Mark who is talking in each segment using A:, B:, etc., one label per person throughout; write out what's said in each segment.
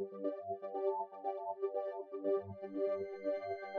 A: Thank you.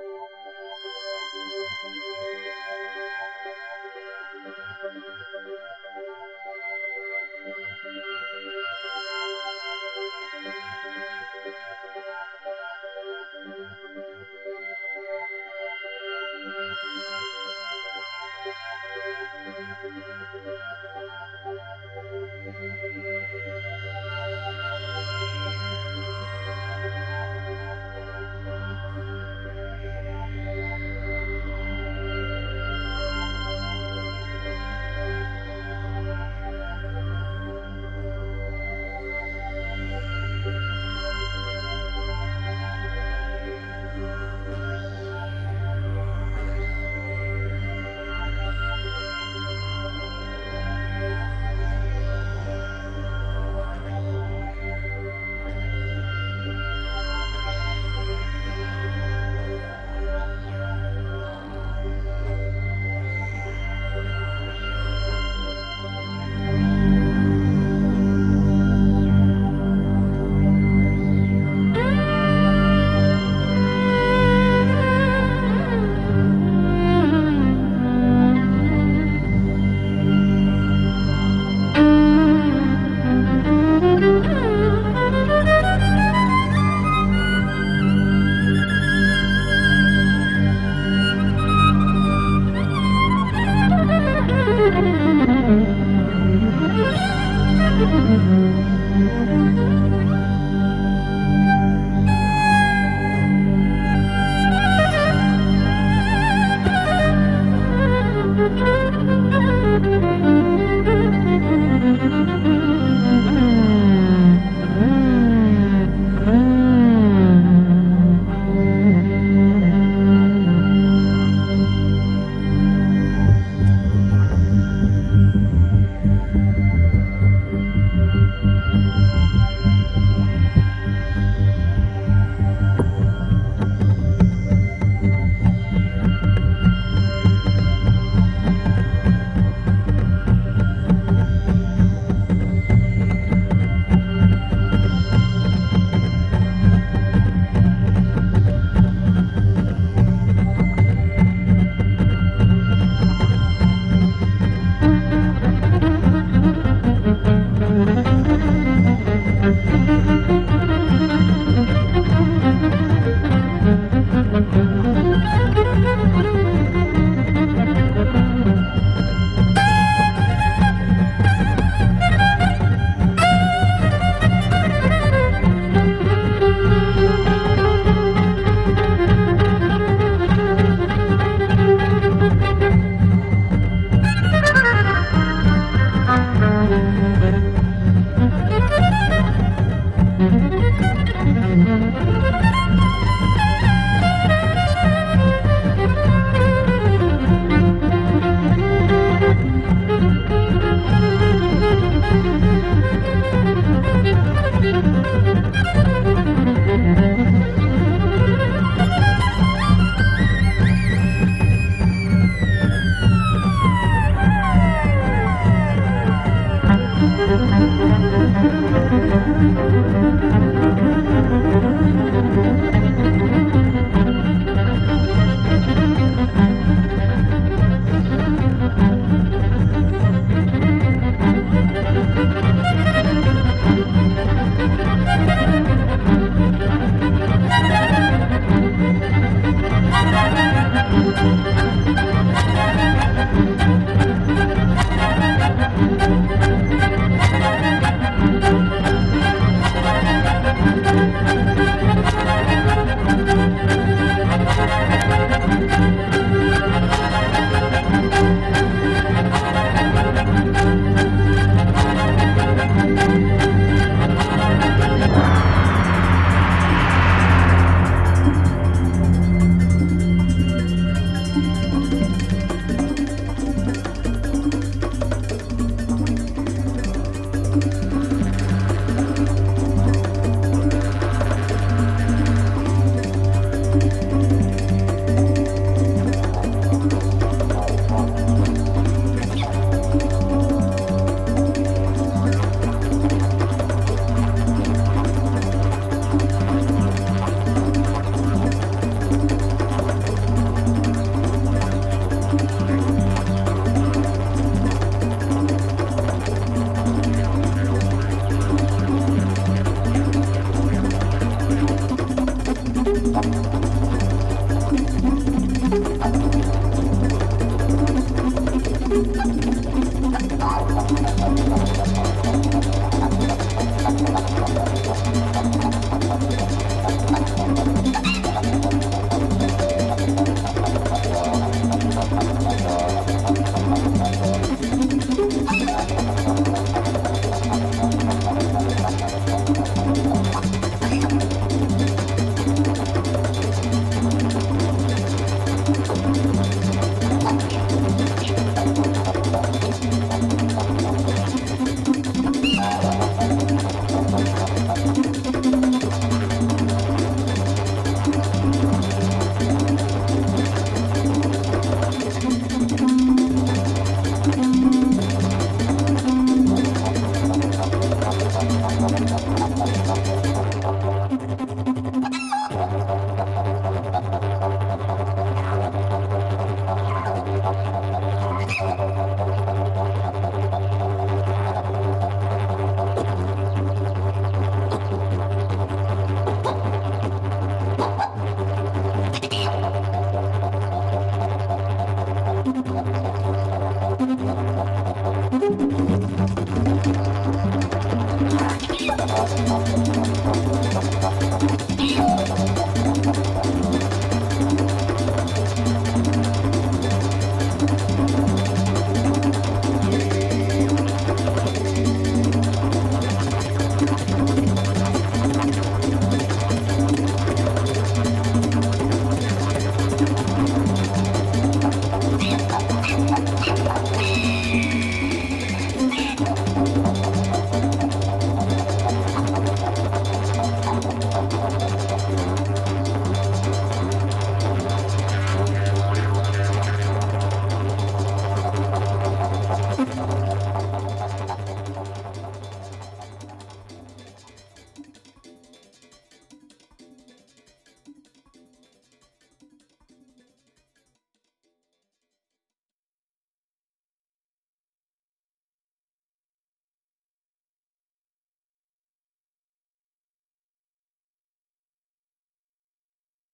A: thank you Thank you. Bye.